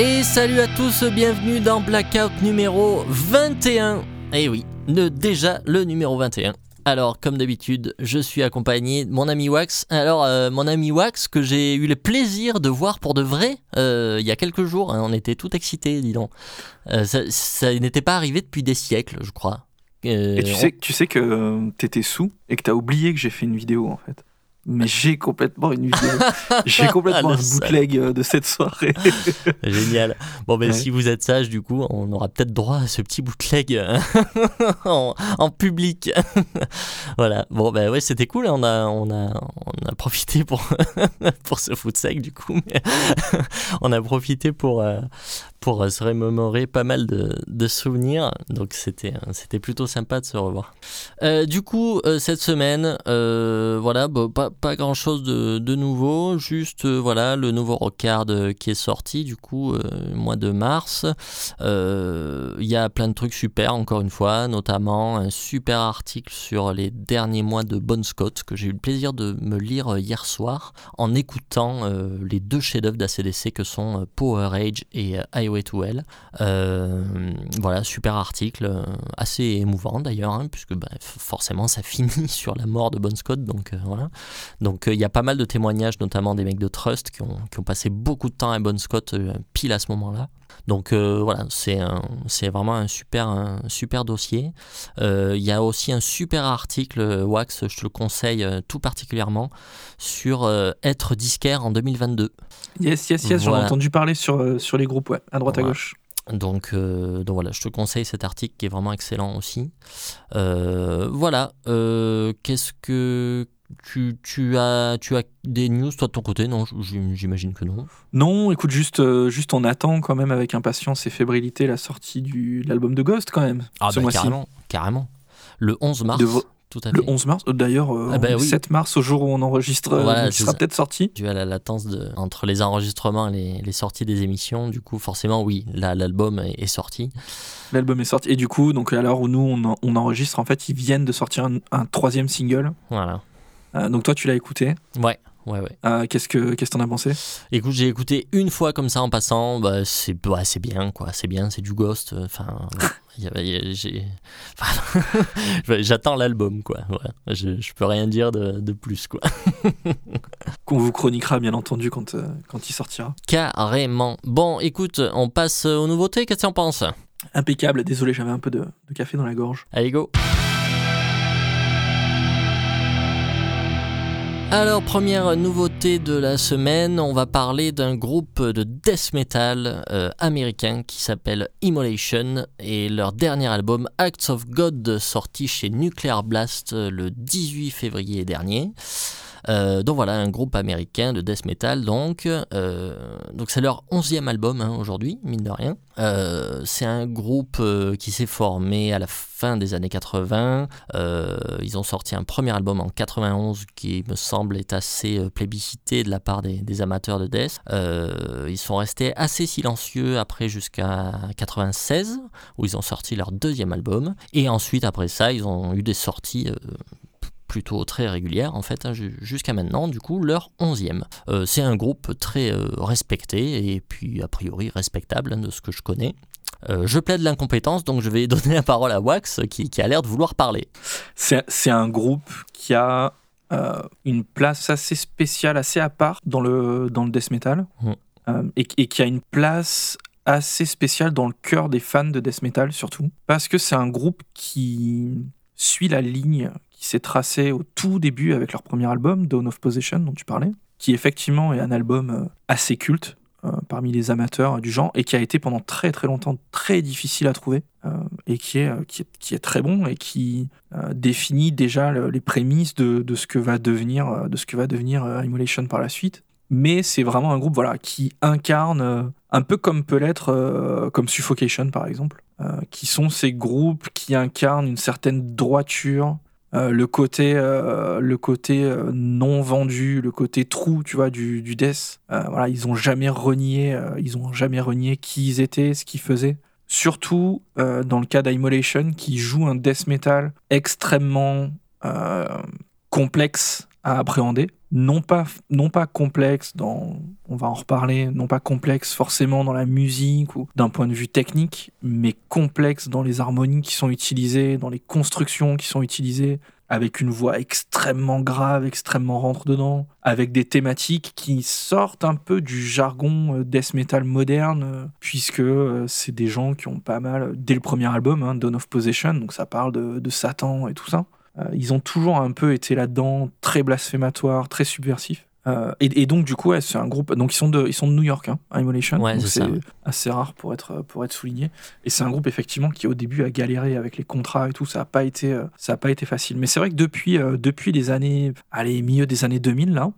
Et salut à tous, bienvenue dans Blackout numéro 21. Et oui, le, déjà le numéro 21. Alors, comme d'habitude, je suis accompagné de mon ami Wax. Alors, euh, mon ami Wax, que j'ai eu le plaisir de voir pour de vrai euh, il y a quelques jours. hein, on était tout excités, dis donc. Euh, ça ça n'était pas arrivé depuis des siècles, je crois. Et tu on- sais, tu sais que t'étais sous et que t'as oublié que j'ai fait une vidéo en fait. Mais j'ai complètement une vidéo. j'ai complètement Le un bootleg euh, de cette soirée. Génial. Bon, ben Ouais. si vous êtes sage, du coup, on aura peut-être droit à ce petit bootleg euh, en, en public. voilà. Bon, ben ouais, c'était cool. On a, on a, on a profité pour, pour foutre sec, du coup. mais on a profité pour, euh, pour euh, se remémorer pas mal de, souvenirs. Donc, c'était, euh, c'était plutôt sympa de se revoir. Euh, du coup, cette semaine, voilà, bon, pas, pas grand chose de, de nouveau, juste voilà le nouveau Rockard qui est sorti du coup mois de mars. Il y a plein de trucs super, encore une fois, notamment un super article sur les derniers mois de Bon Scott que j'ai eu le plaisir de me lire hier soir en écoutant les deux chefs-d'œuvre d'ACDC que sont Power Age et euh, Highway to Hell. Euh, voilà, super article, euh, assez émouvant d'ailleurs, hein, puisque bah, forcément ça finit sur la mort de Bon Scott, donc euh, il y a pas mal de témoignages, notamment des mecs de Trust qui ont, passé beaucoup de temps à Bon Scott pile à ce moment-là. Donc euh, voilà, c'est vraiment un super, un super dossier. Euh, Il y a aussi un super article, euh, Wax, je te le conseille tout particulièrement, sur euh, être disquaire en 2022. yes, yes, yes, j'en ai entendu parler sur, sur les groupes, ouais, à droite à gauche. Donc, euh, donc voilà, je te conseille cet article qui est vraiment excellent aussi. Euh, voilà, euh, qu'est-ce que tu, tu, as, tu as des news toi de ton côté? Non, j'imagine que non. Non, écoute, juste, euh, juste on attend quand même avec impatience et fébrilité la sortie du- de l'album de Ghost quand même. Ah ce bah, carrément, carrément. Le 11 mars, tout à fait. Le 11 mars, euh, d'ailleurs, euh, Ah bah oui. 7 mars, au jour où on enregistre, euh, Voilà, il sera peut-être sorti. Dû à la latence de, entre les enregistrements et les, les sorties des émissions, du coup, forcément, oui, là, l'album est, est sorti. L'album est sorti. Et du coup, donc à l'heure où nous on enregistre, en fait, ils viennent de sortir un, un troisième single. Voilà. Euh, donc toi, tu l'as écouté. Ouais, ouais, ouais. Euh, qu'est-ce que qu'est-ce que t'en as pensé? Écoute, j'ai écouté une fois comme ça en passant, bah, c'est ouais, c'est bien, quoi. C'est bien, c'est du Ghost. Enfin, j'attends l'album, quoi. Voilà. Je, je peux rien dire de, de plus, quoi. Qu'on vous chroniquera bien entendu quand, euh, quand il sortira. Carrément. Bon, écoute, on passe aux nouveautés. Qu'est-ce que tu en penses? Impeccable. Désolé, j'avais un peu de, de café dans la gorge. Allez, go Alors, première nouveauté de la semaine, on va parler d'un groupe de death metal euh, américain qui s'appelle Immolation et leur dernier album Acts of God sorti chez Nuclear Blast euh, le 18 février dernier. Euh, donc voilà, un groupe américain de death metal, donc euh, donc c'est leur onzième album hein, aujourd'hui, mine de rien. Euh, c'est un groupe qui s'est formé à la fin des années 80. Euh, ils ont sorti un premier album en 91 qui me semble est assez plébiscité de la part des, amateurs de death. Ils sont restés assez silencieux après jusqu'à 96 où ils ont sorti leur deuxième album. Et ensuite après ça, ils ont eu des sorties plutôt très régulière en fait hein, ju- jusqu'à maintenant du coup leur onzième. Euh, c'est un groupe très euh, respecté et puis a priori respectable hein, de ce que je connais. Euh, je plaide l'incompétence donc je vais donner la parole à Wax qui, qui a l'air de vouloir parler. C'est un groupe qui a une place assez spéciale, assez à part dans le, dans le death metal. Et, et qui a une place assez spéciale dans le cœur des fans de death metal surtout. Parce que c'est un groupe qui suit la ligne qui s'est tracée au tout début avec leur premier album, Dawn of Possession, dont tu parlais, qui effectivement est un album euh, assez culte euh, parmi les amateurs du genre et qui a été pendant très très longtemps très difficile à trouver euh, et qui est, euh, qui, est, qui est très bon et qui euh, définit déjà le- les prémices de, de ce que va devenir, euh, de ce que va devenir euh, Immolation par la suite. Mais c'est vraiment un groupe voilà, qui incarne, euh, un peu comme peut l'être euh, comme Suffocation par exemple, euh, qui sont ces groupes qui incarnent une certaine droiture, euh, le côté, euh, le côté euh, non vendu, le côté trou, tu vois, du, du death. Voilà, ils ont jamais renié, ils ont jamais renié qui ils étaient, ce qu'ils faisaient. Surtout dans le cas d'Immolation, qui joue un death metal extrêmement complexe, à appréhender. Non pas, non pas complexe dans, on va en reparler, non pas complexe forcément dans la musique ou d'un point de vue technique, mais complexe dans les harmonies qui sont utilisées, dans les constructions qui sont utilisées, avec une voix extrêmement grave, extrêmement rentre dedans, avec des thématiques qui sortent un peu du jargon euh, death metal moderne, euh, puisque euh, c'est des gens qui ont pas mal, dès le premier album, hein, Dawn of Possession, donc ça parle de, Satan et tout ça, ils ont toujours un peu été là-dedans, très blasphématoire, très subversif. Euh, et, donc du coup, c'est un groupe. Donc ils sont de, ils sont de New York, hein, Immolation. c'est assez rare pour être pour être souligné. Et c'est un groupe effectivement qui au début a galéré avec les contrats et tout. Ça a pas été euh, ça a pas été facile. Mais c'est vrai que depuis euh, depuis les années, allez milieu des années 2000 là,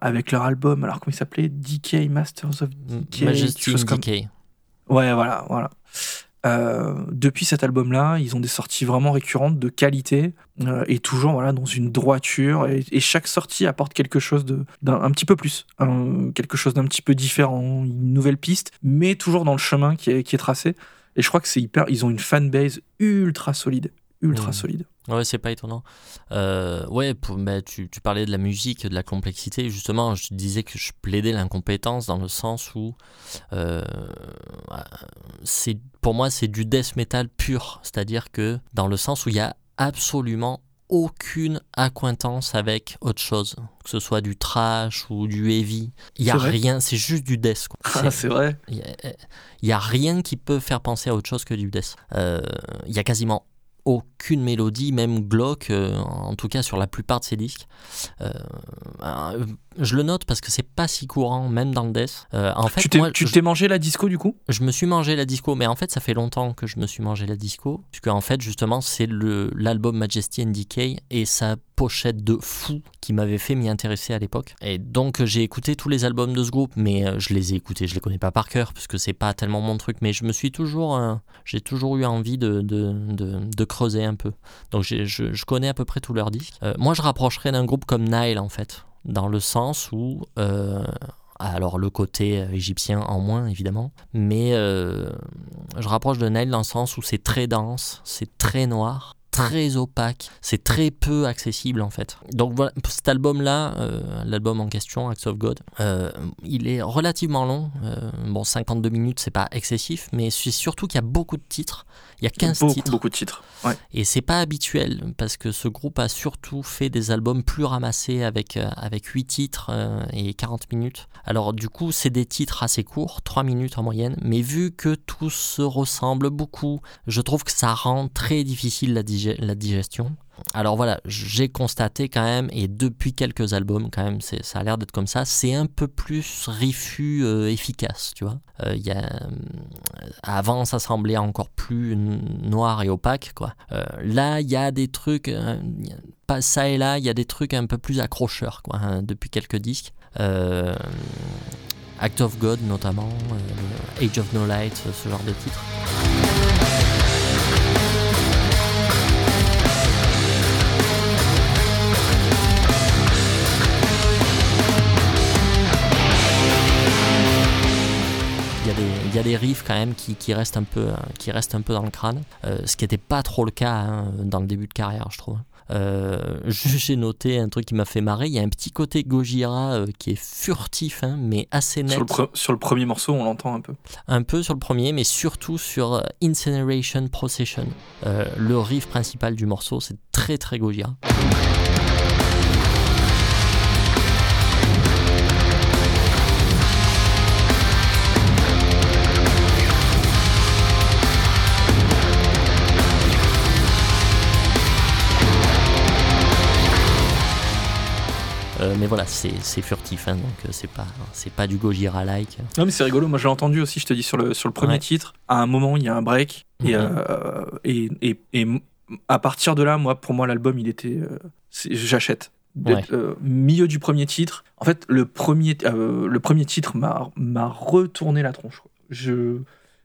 avec leur album, alors comment il s'appelait, DK Masters of DK, Majesty DK. Ouais, voilà, voilà. Euh, depuis cet album-là, ils ont des sorties vraiment récurrentes de qualité euh, et toujours voilà dans une droiture. Et, chaque sortie apporte quelque chose de d'un petit peu plus, quelque chose d'un petit peu différent, une nouvelle piste, mais toujours dans le chemin qui est, qui est tracé. Et je crois que c'est hyper. Ils ont une fanbase ultra solide, ultra mmh. solide. Ouais, c'est pas étonnant. Euh, ouais, pour, bah, tu, tu, parlais de la musique, de la complexité. Justement, je disais que je plaidais l'incompétence dans le sens où euh, c'est pour moi c'est du death metal pur, c'est-à-dire que dans le sens où il y a absolument aucune acquaintance avec autre chose, que ce soit du trash ou du heavy. Il y a rien, c'est juste du death. Ah, c'est vrai. Il y, a rien qui peut faire penser à autre chose que du death. Euh, il y a quasiment aucune mélodie, même glauque, euh, en tout cas sur la plupart de ses disques. Euh, euh, je le note parce que c'est pas si courant, même dans le death. en fait, tu t'es mangé la disco du coup? Je me suis mangé la disco, mais en fait, ça fait longtemps que je me suis mangé la disco, puisque en fait, justement, c'est l'album Majesty and Decay et sa pochette de fou qui m'avait fait m'y intéresser à l'époque. Et donc, j'ai écouté tous les albums de ce groupe, mais je les ai écoutés, je les connais pas par cœur, puisque c'est pas tellement mon truc, mais je me suis toujours, j'ai toujours eu envie de, de, de, creuser un peu. Donc je, connais à peu près tous leurs disques. Euh, moi, je rapprocherais d'un groupe comme Nile, en fait, dans le sens où... Euh, alors le côté euh, égyptien en moins évidemment, mais je rapproche de Nile dans le sens où c'est très dense, c'est très noir, très opaque, c'est très peu accessible en fait. Donc voilà, cet album-là, euh, l'album en question, Acts of God, euh, il est relativement long. Euh, bon, 52 minutes, c'est pas excessif, mais c'est surtout qu'il y a beaucoup de titres. Il y a 15 titres. Beaucoup de titres. Ouais. Et c'est pas habituel parce que ce groupe a surtout fait des albums plus ramassés avec, avec 8 titres et 40 minutes. Alors du coup, c'est des titres assez courts, 3 minutes en moyenne, mais vu que tout se ressemble beaucoup, je trouve que ça rend très difficile la digestion la digestion. Alors voilà, j'ai constaté quand même, et depuis quelques albums quand même, ça a l'air d'être comme ça, c'est un peu plus rifu euh, efficace, tu vois. Euh, euh, avant, ça semblait encore plus noir et opaque, quoi. là, il y a des trucs, pas ça et là, il y a des trucs un peu plus accrocheurs, quoi, hein, depuis quelques disques. Act of God notamment, Age of No Light, ce genre de titres. il y a des riffs quand même qui, qui, restent, un peu, qui restent un peu dans le crâne, euh, ce qui n'était pas trop le cas hein, dans le début de carrière, je trouve. Euh, j'ai noté un truc qui m'a fait marrer. Il y a un petit côté Gojira euh, qui est furtif, hein, mais assez net. Sur le, premier morceau, on l'entend un peu. Un peu sur le premier, mais surtout sur Incineration Procession. le riff principal du morceau, c'est très très Gojira. Euh, mais voilà, c'est furtif, hein, donc euh, c'est pas, pas du Gojira-like. Non, mais c'est rigolo. Moi, j'ai entendu aussi, je te dis, sur le, sur le premier titre, à un moment, il y a un break. et, mhm. euh, et, et, et, à partir de là, moi, pour moi, l'album, il était. J'achète. milieu du premier titre. En fait, le premier, le premier titre m'a retourné la tronche. Je,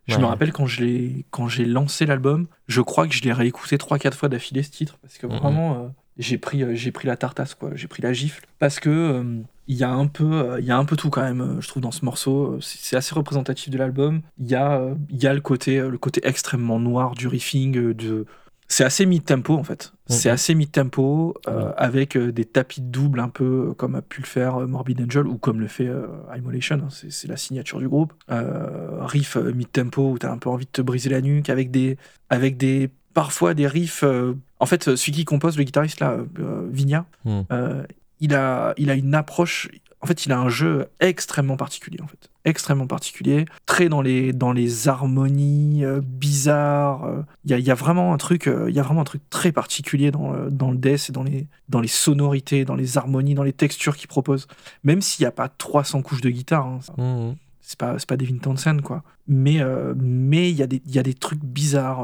je me rappelle quand j'ai lancé l'album, je crois que je l'ai réécouté 3-4 fois d'affilée ce titre, parce que mhm. vraiment, j'ai pris, euh, j'ai pris la tartasse, quoi. J'ai pris la gifle. Parce que euh, il y a un peu euh, il y a un peu tout quand même je trouve dans ce morceau c'est assez représentatif de l'album il y a il y a le côté le côté extrêmement noir du riffing de c'est assez mid-tempo en fait. C'est Mhm. assez mid-tempo euh, avec des tapis de double un peu comme a pu le faire Morbid Angel ou comme le fait euh, Immolation. hein. C'est c'est la signature du groupe. Euh, riff mid-tempo où t'as un peu envie de te briser la nuque avec des, avec des parfois des riffs. euh, En fait, euh, celui qui compose, le guitariste là, euh, Vigna, euh, il, a, il a une approche. En fait, il a un jeu extrêmement particulier, en fait. Extrêmement particulier. Très dans les, dans les harmonies euh, bizarres. euh. Il y, a, il y a vraiment un truc, euh, il y a vraiment un truc très particulier dans, le- dans le death et dans les, dans les sonorités, dans les harmonies, dans les textures qu'il propose. Même s'il n'y a pas 300 couches de guitare. hein. Mhm. c'est pas, c'est pas Devin Townsend, quoi. Mais euh, mais il y, a des- il y a des trucs bizarres.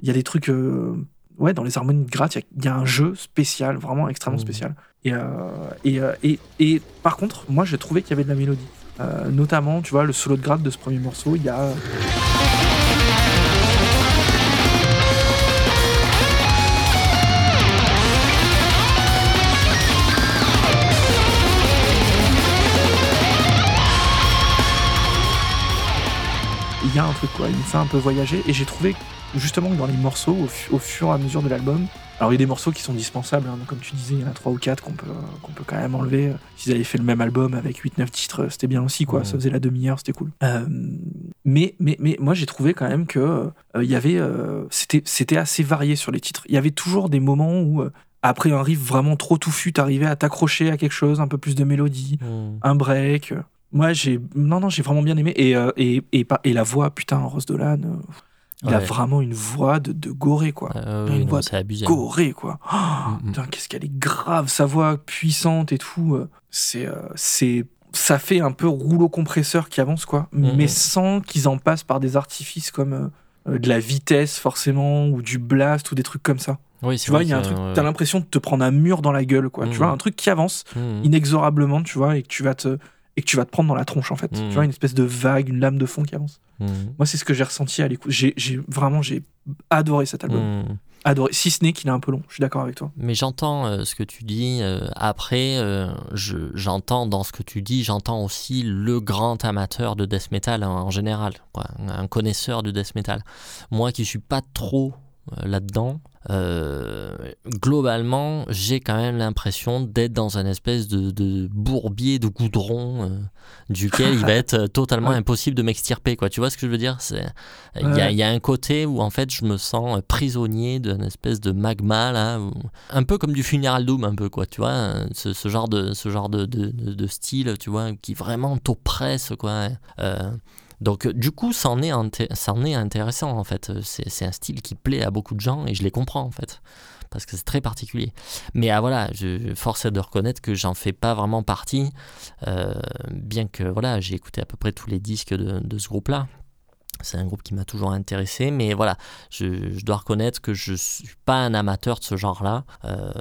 Il y a des trucs. euh, ouais, dans les harmonies de gratte, il y a- il y, a un jeu spécial, vraiment extrêmement Mhm. spécial. Et, euh, et, euh, et, et par contre, moi, j'ai trouvé qu'il y avait de la mélodie. Notamment, tu vois, le solo de gratte de ce premier morceau, il y a. Il y a un truc, quoi. Il me fait un peu voyager. Et j'ai trouvé, justement, que dans les morceaux, au, fu- au fur et à mesure de l'album, alors il y a des morceaux qui sont dispensables, hein. comme tu disais, il y en a 3 ou 4 qu'on peut, qu'on peut quand même enlever. S'ils avaient fait le même album avec 8-9 titres, c'était bien aussi, quoi. Ouais. Ça faisait la demi-heure, c'était cool. Euh, mais, mais, mais moi j'ai trouvé quand même que euh, il y avait, euh, c'était, c'était assez varié sur les titres. Il y avait toujours des moments où, après un riff vraiment trop touffu, t'arrivais à t'accrocher à quelque chose, un peu plus de mélodie, Mhm. un break. Moi j'ai, non, non, j'ai vraiment bien aimé. Et, euh, et, et, et la voix, putain, Rose Dolan, euh, il a vraiment une voix de, de goré, quoi. Euh, Une non, voix abusé. Goré, quoi. Oh, Mhm. Putain, qu'est-ce qu'elle est grave, sa voix puissante et tout. euh, C'est, euh, c'est, ça fait un peu rouleau compresseur qui avance, quoi. Mhm. Mais sans qu'ils en passent par des artifices comme de la vitesse, forcément, ou du blast, ou des trucs comme ça. Oui, Tu vois, il y a un truc, euh, t'as l'impression de te prendre un mur dans la gueule, quoi. Tu vois, un truc qui avance inexorablement, tu vois, et que tu vas te, et que tu vas te prendre dans la tronche, en fait. Tu vois, une espèce de vague, une lame de fond qui avance. Mhm. Moi, c'est ce que j'ai ressenti à l'écoute. J'ai, j'ai vraiment, j'ai adoré cet album. Mhm. Adoré. Si ce n'est qu'il est un peu long. Je suis d'accord avec toi. Mais j'entends euh, ce que tu dis. euh, après, euh, je- j'entends dans ce que tu dis, j'entends aussi le grand amateur de death metal en, en général, quoi, un connaisseur de death metal. Moi qui suis pas trop euh, là-dedans, euh, globalement, j'ai quand même l'impression d'être dans un espèce de, de bourbier de goudron euh, duquel il va être euh, totalement impossible de m'extirper. Quoi. Tu vois ce que je veux dire? C'est il y, a, y un côté où en fait je me sens prisonnier d'une espèce de magma là, où- un peu comme du funeral doom un peu quoi, tu vois, ce, ce genre de ce genre de, de, de- de style, tu vois, qui vraiment t'oppresse quoi. Euh, donc euh, du coup, ça en est, ça en est intéressant en fait. Euh, C'est un style qui plaît à beaucoup de gens et je les comprends en fait. Parce que c'est très particulier. Mais ah, voilà, je force de reconnaître que j'en fais pas vraiment partie. euh, bien que voilà, j'ai écouté à peu près tous les disques de, ce groupe-là. C'est un groupe qui m'a toujours intéressé, mais voilà, je, dois reconnaître que je suis pas un amateur de ce genre-là.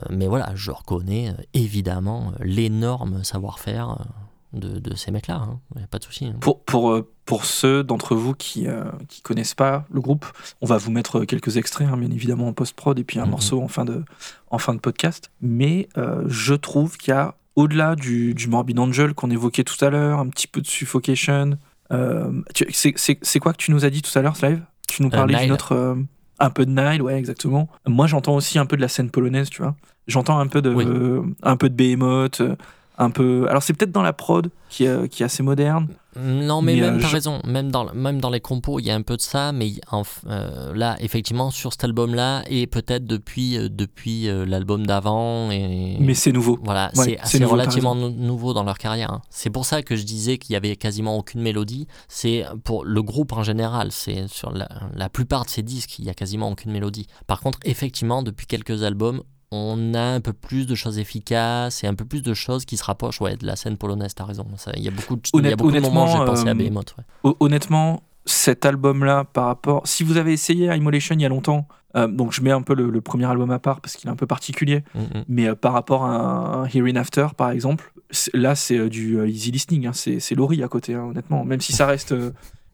mais voilà, je reconnais évidemment l'énorme savoir-faire de, de ces mecs-là. A pas de souci. hein. Pour, pour, pour ceux d'entre vous qui euh, qui connaissent pas le groupe, on va vous mettre quelques extraits, hein, bien évidemment, en post-prod, et puis un Mhm. morceau en fin de, en fin de podcast. Mais euh, je trouve qu'il y a, au-delà du, du Morbid Angel qu'on évoquait tout à l'heure, un petit peu de Suffocation. euh, c'est- quoi que tu nous as dit tout à l'heure, Slave Tu nous parlais Nile. d'une autre. euh, un peu de Nile, ouais, exactement. Moi, j'entends aussi un peu de la scène polonaise, tu vois. J'entends un peu de, Oui. euh, un peu de Behemoth, euh, un peu. Alors, c'est peut-être dans la prod qui est, qui est assez moderne. Non, mais, Mais, même, euh, t'as je- raison, même dans, même dans les compos, il y a un peu de ça, mais en euh, là, effectivement, sur cet album-là, et peut-être depuis, euh, depuis euh, l'album d'avant, et Mais c'est nouveau. voilà, Ouais, c'est nouveau, relativement nou- nouveau dans leur carrière. hein. C'est pour ça que je disais qu'il y avait quasiment aucune mélodie. C'est pour le groupe en général, c'est sur la, la plupart de ces disques, il y a quasiment aucune mélodie. Par contre, effectivement, depuis quelques albums, on a un peu plus de choses efficaces et un peu plus de choses qui se rapprochent ouais, de la scène polonaise, t'as raison. Il y a beaucoup de, il y a Honnête- beaucoup de moments où j'ai honnêtement, pensé à euh, Behemoth. ouais. Hon- Honnêtement, cet album-là, par rapport. Si vous avez essayé Immolation il y a longtemps, euh, donc je mets un peu le, le premier album à part parce qu'il est un peu particulier, Mm, mm. mais euh, par rapport à un Herein After, par exemple, là c'est du easy listening, hein, c'est Laurie à côté, hein, honnêtement. Même si ça reste.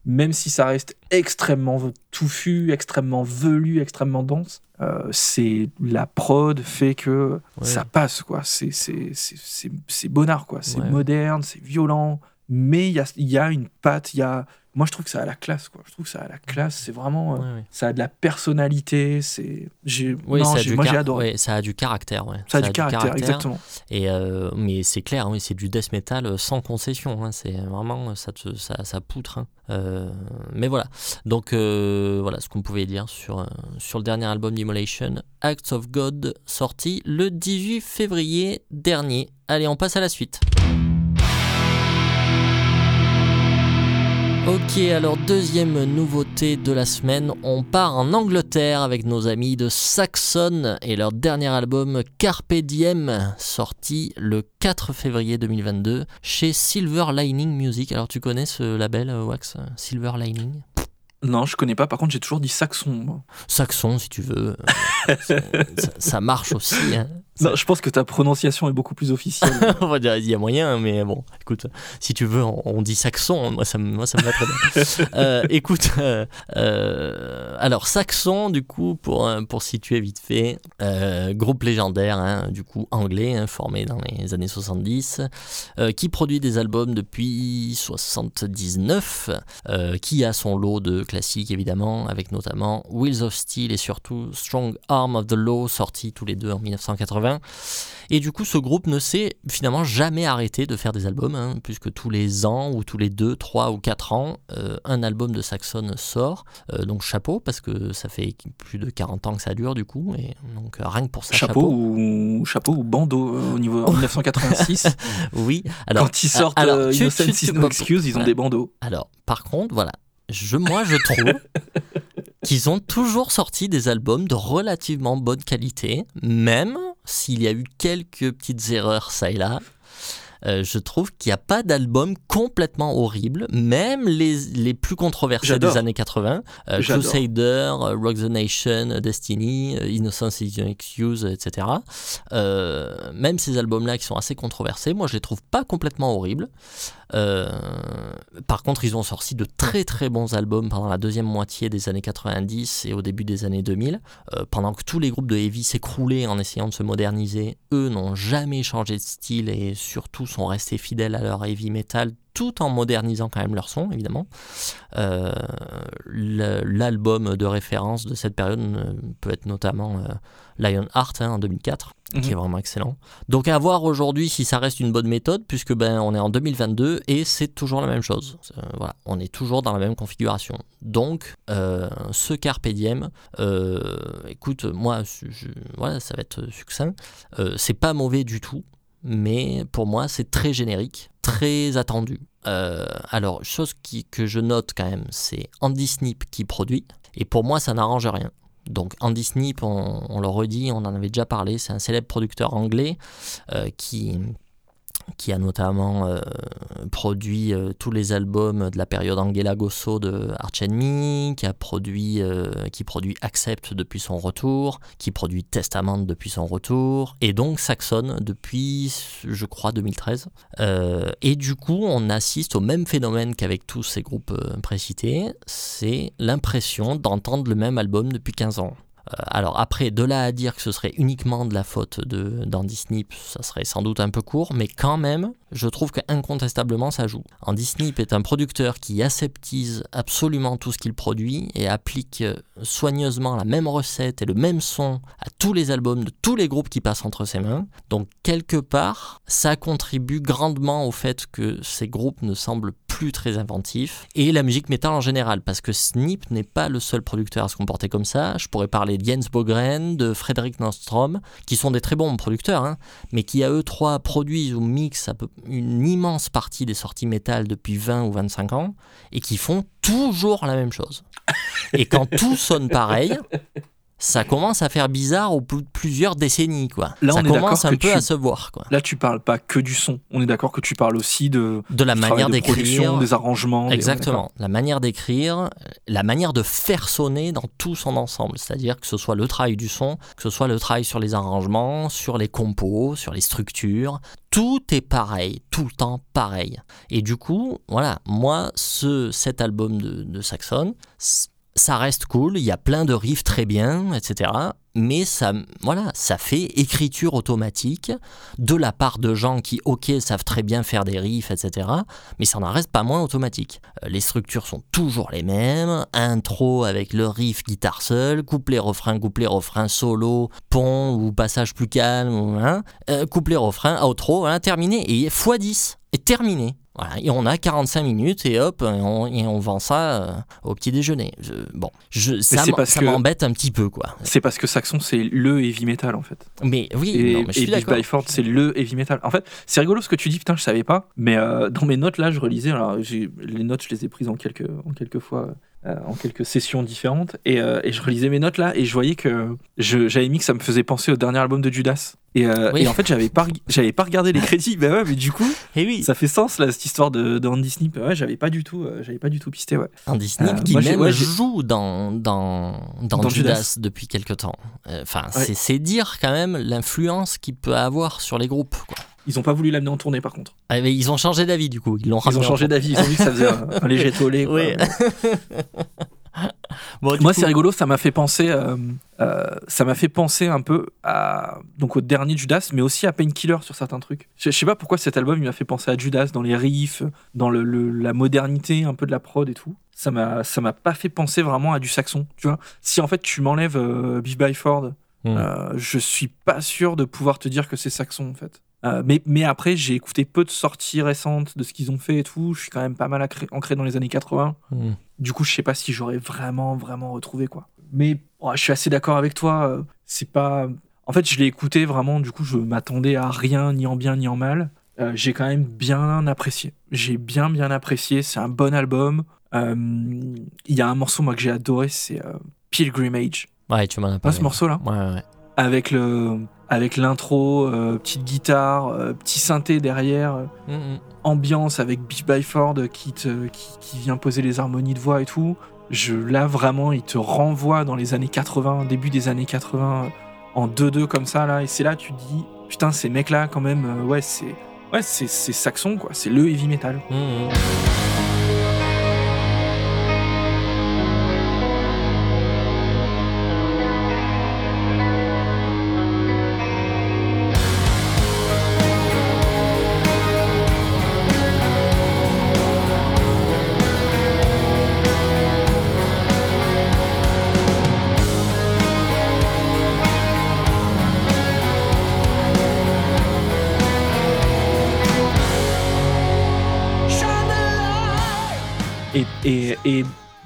même si ça reste extrêmement touffu, extrêmement velu, extrêmement dense, euh, c'est la prod fait que Ouais. ça passe quoi. C'est c'est bonnard quoi. C'est Ouais. moderne, c'est violent, mais il y a il y a une patte, il y a moi je trouve que ça a la classe quoi je trouve que ça a la classe c'est vraiment euh, Ouais, ouais. ça a de la personnalité c'est j'ai Oui, non, j'ai- moi j'ai car- adoré ouais, ça a du caractère. Ouais. ça a du caractère, exactement Et euh, mais c'est clair, c'est du death metal euh, sans concession. hein, c'est vraiment ça, te, ça, ça poutre. hein. Euh, mais voilà. Donc voilà ce qu'on pouvait dire sur sur le dernier album d'Immolation, Acts of God, sorti le 18 février dernier. Allez, on passe à la suite. Ok, alors deuxième nouveauté de la semaine, on part en Angleterre avec nos amis de Saxon et leur dernier album Carpe Diem, sorti le 4 février 2022 chez Silver Lining Music. Alors tu connais ce label, euh, Wax Silver Lining? Non je connais pas par contre j'ai toujours dit saxon. Saxon si tu veux, ça marche aussi. hein. Non je pense que ta prononciation est beaucoup plus officielle on va dire, il y a moyen, mais bon, écoute, si tu veux, on, on dit saxon, moi ça, me- moi ça me va très bien. Euh, écoute, euh, euh, alors saxon, du coup, pour, pour situer vite fait, groupe légendaire, hein, du coup anglais, hein, formé dans les années 70, euh, qui produit des albums depuis 79, euh, qui a son lot de classiques évidemment, avec notamment Wheels of Steel et surtout Strong Arm of the Law, sortis tous les deux en 1980. Et du coup, ce groupe ne s'est finalement jamais arrêté de faire des albums, hein, puisque tous les ans, ou tous les 2, 3 ou 4 ans, euh, un album de Saxon sort. Euh, donc chapeau, parce que ça fait plus de 40 ans que ça dure du coup, et donc euh, rien que pour ça, chapeau, chapeau. ou chapeau ou bandeau euh, au niveau en 1986 Oui, alors, quand ils sortent alors, tu- Innocence tu- is no excuse ils ont des bandeaux Alors, par contre, voilà, je, moi je trouve qu'ils ont toujours sorti des albums de relativement bonne qualité, même s'il y a eu quelques petites erreurs ça et là. Euh, je trouve qu'il n'y a pas d'album complètement horrible, même les, les plus controversés des années 80, euh. Crusader, euh, Rock the Nation, euh, Destiny, Innocence is no excuse, etc. Même ces albums-là qui sont assez controversés, moi je les trouve pas complètement horribles. Euh, par contre, ils ont sorti de très très bons albums pendant la deuxième moitié des années 90 et au début des années 2000. Euh, pendant que tous les groupes de heavy s'écroulaient en essayant de se moderniser, eux n'ont jamais changé de style et surtout sont restés fidèles à leur heavy metal tout en modernisant quand même leur son, évidemment. Euh, L'album de référence de cette période peut être notamment euh, Lionheart hein, en 2004, qui Mhm. est vraiment excellent. Donc à voir aujourd'hui si ça reste une bonne méthode, puisque ben on est en 2022 et c'est toujours la même chose. Euh, voilà, on est toujours dans la même configuration. Donc euh, ce carpe diem, écoute, moi, je- voilà, ça va être succinct. C'est pas mauvais du tout, mais pour moi c'est très générique, très attendu. Euh, alors chose qui, que je note quand même, c'est Andy Snip qui produit, et pour moi ça n'arrange rien. Donc Andy Snip, on, le redit, on en avait déjà parlé, c'est un célèbre producteur anglais euh, qui, qui a notamment euh, produit euh, tous les albums de la période Angela Gosso de Arch Enemy, qui a produit, euh, produit Accept depuis son retour, qui produit Testament depuis son retour, et donc Saxon depuis, je crois, 2013. Euh, et du coup, on assiste au même phénomène qu'avec tous ces groupes précités, c'est l'impression d'entendre le même album depuis 15 ans. Euh, alors après, de là à dire que ce serait uniquement de la faute de d'Andy Snip, ça serait sans doute un peu court, mais quand même, je trouve que incontestablement ça joue. Andy Snip est un producteur qui aseptise absolument tout ce qu'il produit et applique euh, soigneusement la même recette et le même son à tous les albums de tous les groupes qui passent entre ses mains. Donc quelque part, ça contribue grandement au fait que ces groupes ne semblent plus très inventifs et la musique métal en général parce que Snip n'est pas le seul producteur à se comporter comme ça. Je pourrais parler de Jens Bogren, de Frederick Nordstrom qui sont des très bons producteurs hein, mais qui à eux trois produisent ou mixent une immense partie des sorties métal depuis 20 ou 25 ans et qui font toujours la même chose. Et quand tout sonne pareil, ça commence à faire bizarre au bout de plusieurs décennies quoi. Là, ça on est commence d'accord un peu tu- à se voir quoi. Là, tu parles pas que du son. On est d'accord que tu parles aussi de De la manière de d'écrire, des arrangements. des- Exactement. La manière d'écrire, la manière de faire sonner dans tout son ensemble. C'est-à-dire que ce soit le travail du son, que ce soit le travail sur les arrangements, sur les compos, sur les structures. Tout est pareil, tout le temps pareil. Et du coup, voilà, moi, ce, cet album de, de Saxon, ça reste cool, il y a plein de riffs très bien, etc. Mais ça, voilà, ça fait écriture automatique de la part de gens qui, ok, savent très bien faire des riffs, etc. Mais ça n'en reste pas moins automatique. Euh, les structures sont toujours les mêmes. Intro avec le riff guitare seul, couplet refrain, couplet refrain solo, pont ou passage plus calme, hein, euh, couplet refrain, outro, hein, terminé et x10 et terminé. Voilà, et on a 45 minutes et hop, on, et on vend ça euh, au petit déjeuner. bon, je, ça, m'embête un petit peu quoi. C'est parce que Saxon c'est le heavy metal en fait. Mais oui, et, non, mais je suis d'accord. c'est le heavy metal. En fait, c'est rigolo ce que tu dis, putain, je savais pas. Mais euh, dans mes notes là, je relisais. Alors, les notes, je les ai prises en quelques, en quelques fois. Euh, en quelques sessions différentes et, et, je relisais mes notes là et je voyais que j'avais mis que ça me faisait penser au dernier album de Judas euh, et, en fait, j'avais pas, j'avais pas regardé les crédits. bah ouais, mais du coup, et eh oui. ça fait sens là cette histoire de, de Andy Snip. Ouais, j'avais pas du tout, euh, j'avais pas du tout pisté. Ouais. Andy Snip euh, qui même joue dans dans, dans, Judas, depuis quelque temps. Enfin, c'est dire quand même l'influence qu'il peut avoir sur les groupes. Quoi. Ils ont pas voulu l'amener en tournée par contre. Ah, mais ils ont changé d'avis du coup. Ils l'ont Ils ont changé d'avis. Ils ont vu que ça faisait un, léger tollé. Oui. Moi, c'est rigolo, ça m'a fait penser, euh, euh, ça m'a fait penser un peu à donc au dernier Judas, mais aussi à Painkiller sur certains trucs. Je, sais pas pourquoi cet album il m'a fait penser à Judas dans les riffs, dans le, la modernité un peu de la prod et tout. Ça m'a, ça m'a pas fait penser vraiment à du saxon. Tu vois, si en fait tu m'enlèves euh, Beef by Ford, hmm. je suis pas sûr de pouvoir te dire que c'est saxon en fait. mais, mais, après, j'ai écouté peu de sorties récentes de ce qu'ils ont fait et tout. Je suis quand même pas mal ancré dans les années 80. Du coup, je sais pas si j'aurais vraiment, vraiment retrouvé quoi. Mais je suis assez d'accord avec toi. Euh, c'est pas. En fait, je l'ai écouté vraiment. Du coup, je m'attendais à rien, ni en bien ni en mal. Euh, j'ai quand même bien apprécié. J'ai bien, bien apprécié. C'est un bon album. Euh, il y a un morceau moi que j'ai adoré, c'est Pilgrimage. Ouais, tu m'en as parlé. ce morceau-là. Ouais, ouais. Avec le, avec l'intro, petite guitare, petit synthé derrière. Mm, mm ambiance avec Beach by Ford qui, te, qui, vient poser les harmonies de voix et tout. Je, là, vraiment, il te renvoie dans les années 80, début des années 80, en 2-2 comme ça, là. Et c'est là, tu te dis, putain, ces mecs-là, quand même, euh, ouais, c'est ouais, c'est saxon, quoi. C'est le heavy metal. Mmh, mmh.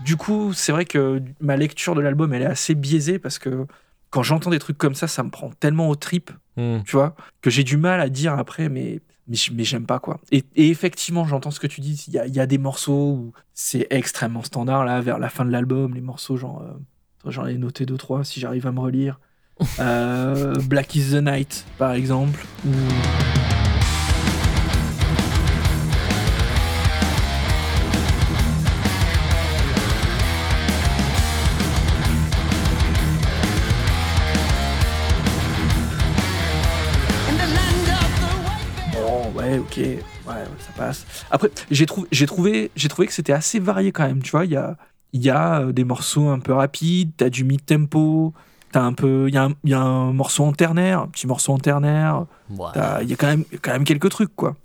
Du coup, c'est vrai que ma lecture de l'album, elle est assez biaisée parce que quand j'entends des trucs comme ça, ça me prend tellement aux tripes, hmm. tu vois, que j'ai du mal à dire après, mais, mais, j'aime pas, quoi. Et, effectivement, j'entends ce que tu dis, il y a, des morceaux où c'est extrêmement standard, là, vers la fin de l'album, les morceaux, genre, euh, j'en ai noté deux, trois, si j'arrive à me relire. Euh, Black is the Night, par exemple, ou... ok, ouais, ça passe. Après, j'ai trouvé, j'ai trouvé, trouvé que c'était assez varié quand même. Tu vois, il y a, il y a euh, des morceaux un peu rapides, t'as du mid tempo, t'as un peu, il y, a y, a un morceau en ternaire, un petit morceau en ternaire. Il y a quand même, quand même quelques trucs, quoi.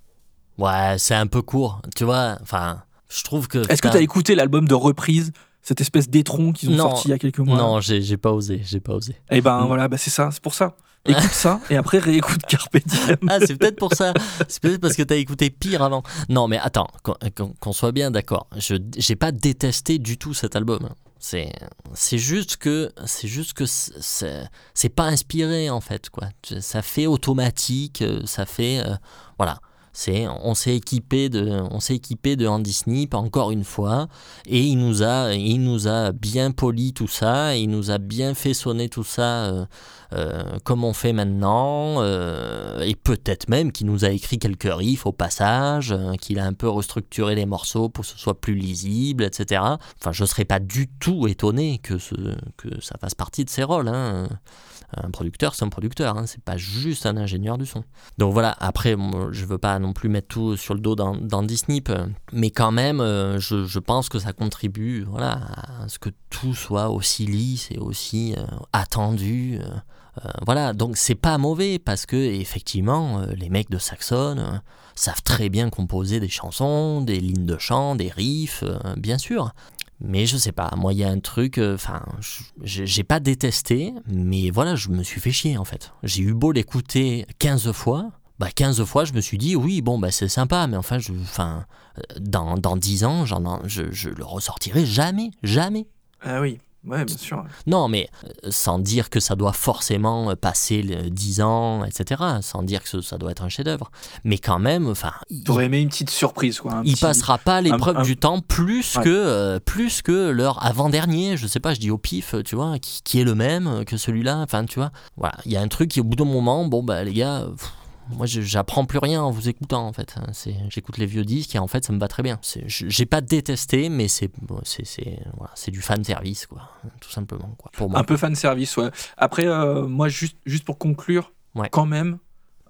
Ouais, c'est un peu court, tu vois. Enfin, je trouve que. Est-ce que t'as écouté l'album de reprise cette espèce d'étron qu'ils ont sorti il y a quelques mois? Non, j'ai pas osé, j'ai pas osé. Et eh ben mm. voilà, bah c'est ça, c'est pour ça. Écoute ça et après réécoute Carpe Diem. Ah, c'est peut-être pour ça. C'est peut-être parce que t'as écouté pire avant. Non, mais attends, qu'on soit bien d'accord. Je j'ai pas détesté du tout cet album. C'est c'est juste que c'est juste que c'est pas inspiré en fait quoi. Ça fait automatique, euh, ça fait euh, voilà. On s'est équipé de, on s'est équipé de Andy Snip encore une fois, et il nous a, il nous a bien poli tout ça, il nous a bien fait sonner tout ça euh, euh, comme on fait maintenant, euh, et peut-être même qu'il nous a écrit quelques riffs au passage, qu'il a un peu restructuré les morceaux pour que ce soit plus lisible, etc. Enfin, je serais pas du tout étonné que ça fasse partie de ses rôles. Hein un producteur, c'est un producteur, hein, c'est pas juste un ingénieur du son. Donc voilà, après, je veux pas non plus mettre tout sur le dos d'Andy Snip, mais quand même, euh, je, pense que ça contribue voilà, à ce que tout soit aussi lisse et aussi euh, attendu. euh, euh, voilà, donc c'est pas mauvais parce que effectivement, euh, les mecs de Saxon euh, savent très bien composer des chansons, des lignes de chant, des riffs, euh, bien sûr. Mais je sais pas, moi il y a un truc, euh, enfin, j'ai pas détesté, mais voilà, je me suis fait chier en fait. J'ai eu beau l'écouter 15 fois, bah 15 fois je me suis dit oui, bon bah c'est sympa, mais enfin, je, enfin euh, dans, dans 10 ans, je, je le ressortirai jamais, jamais. Ah oui, ouais, bien sûr. Non, mais euh, sans dire que ça doit forcément euh, passer le 10 ans, etc. Sans dire que ça doit être un chef-d'œuvre. Mais quand même, enfin, il, T'aurais aimé une petite surprise, quoi. un il petit- passera pas l'épreuve un- du temps plus Ouais. que euh, plus que leur avant-dernier. Je sais pas, je dis au pif, tu vois, qui, qui est le même que celui-là. Enfin, tu vois, voilà, il y a un truc qui au bout d'un moment, bon bah les gars. pff, moi, j'apprends plus rien en vous écoutant, en fait. J'écoute les vieux disques et en fait, ça me va très bien. J'ai pas détesté, mais c'est, bon, voilà, du fan service, quoi, tout simplement, quoi. Pour moi. Un peu fan service, ouais. Après, euh, moi, juste, juste pour conclure, Ouais. quand même,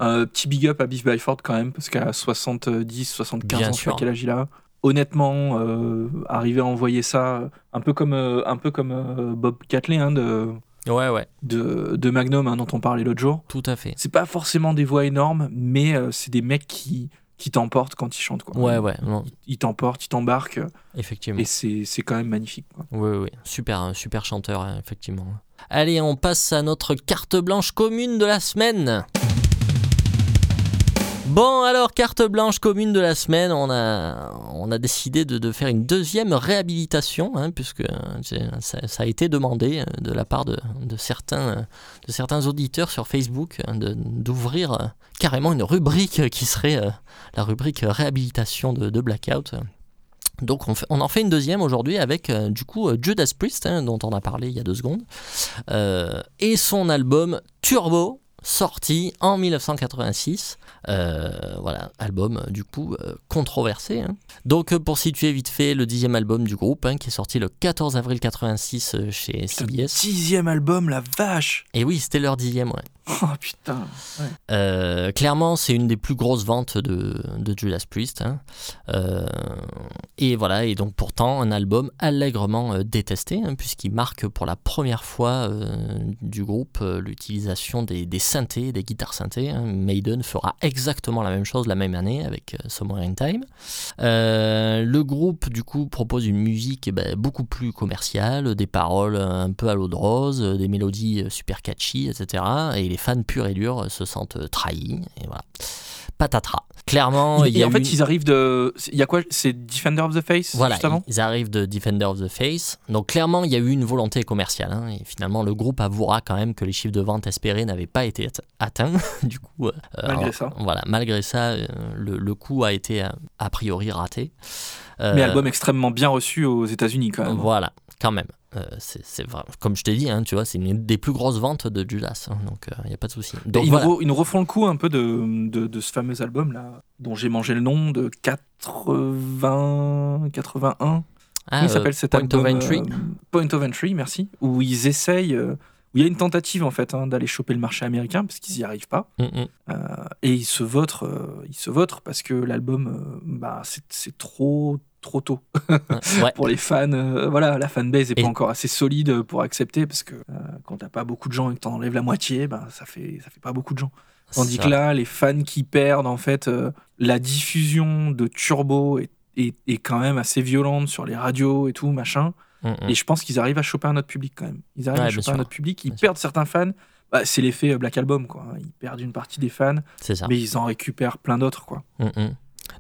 euh, petit big up à Biff Byford quand même, parce qu'à 70, 75 Bien ans, sûr. pas quel âge il a. Honnêtement, euh, arriver à envoyer ça, un peu comme, euh, un peu comme euh, Bob Catley hein, de, Ouais, ouais, de, de Magnum hein, dont on parlait l'autre jour. tout à fait. C'est pas forcément des voix énormes, mais euh, c'est des mecs qui, qui t'emportent quand ils chantent. Quoi. Ouais, ouais, non, Ils t'emportent, ils t'embarquent, effectivement. et c'est quand même magnifique. Quoi. Oui, oui, super, un super chanteur, hein, effectivement. Allez, on passe à notre carte blanche commune de la semaine. Bon, alors, carte blanche commune de la semaine, on a, décidé de, faire une deuxième réhabilitation, hein, puisque euh, ça, a été demandé euh, de la part de, de certains, euh, de certains auditeurs sur Facebook d'ouvrir carrément une rubrique qui serait la rubrique réhabilitation de, Blackout. Donc on, en fait une deuxième aujourd'hui avec du coup Judas Priest, hein, dont on a parlé il y a deux secondes, et son album Turbo, sorti en 1986. Euh, voilà, album euh, du coup euh, controversé. hein. Donc pour situer vite fait le dixième album du groupe, hein, qui est sorti le 14 avril 86 euh, chez CBS. Dixième album, la vache Et oui, c'était leur dixième, ouais. Oh putain. Euh, clairement, c'est une des plus grosses ventes de, de Judas Priest. hein. Euh, et voilà, et donc pourtant un album allègrement euh, détesté, hein, puisqu'il marque pour la première fois du groupe l'utilisation des, des synthés, des guitares synthés. hein. Maiden fera exactement la même chose la même année avec Somewhere in Time. Le groupe, du coup, propose une musique eh ben, beaucoup plus commerciale, des paroles un peu à l'eau de rose, des mélodies super catchy, etc. Et les fans purs et durs se sentent euh, trahis. Et voilà. Patatras. Clairement, il y a en fait, ils arrivent de. Il y a quoi? C'est Defender of the Face voilà, ils arrivent de Defender of the Face. Donc clairement, il y a eu une volonté commerciale. hein, et finalement, le groupe avouera quand même que les chiffres de vente espérés n'avaient pas été at- atteints. du coup, euh, Malgré alors, ça. Voilà, malgré ça, euh, le, le coup a été euh, a priori raté. Euh, Mais album extrêmement bien reçu aux États-Unis quand même. Voilà, quand même. Euh, c'est. Comme je t'ai dit, hein, tu vois, c'est une des plus grosses ventes de Judas. hein, donc il n'y a pas de souci. Donc ils, voilà. nous re- ils nous refont le coup un peu de, de, de ce fameux album là, dont j'ai mangé le nom de 80, 81. Ah, il euh, s'appelle cet Point album of Entry. euh, Point of Entry, merci. Où ils essayent, euh, où il y a une tentative en fait hein, d'aller choper le marché américain parce qu'ils n'y arrivent pas. Mm, mm. Euh, et ils se votent, euh, ils se votent parce que l'album, euh, bah, c'est trop, trop tôt Ouais. pour les fans. euh, voilà, la fanbase est Et- pas encore assez solide pour accepter parce que euh, quand t'as pas beaucoup de gens et que t'en enlèves la moitié, bah, ça fait, ça fait pas beaucoup de gens. Tandis que là, les fans qui perdent, en fait, euh, la diffusion de Turbo est, est, est quand même assez violente sur les radios et tout, machin. Mm. Et je pense qu'ils arrivent à choper un autre public quand même. Ils arrivent Ouais, à choper sûr. un autre public. Ils Bien sûr. perdent certains fans. Bah, c'est l'effet euh, Black Album, quoi. Ils perdent une partie des fans, mais ils en récupèrent plein d'autres, quoi. Mm.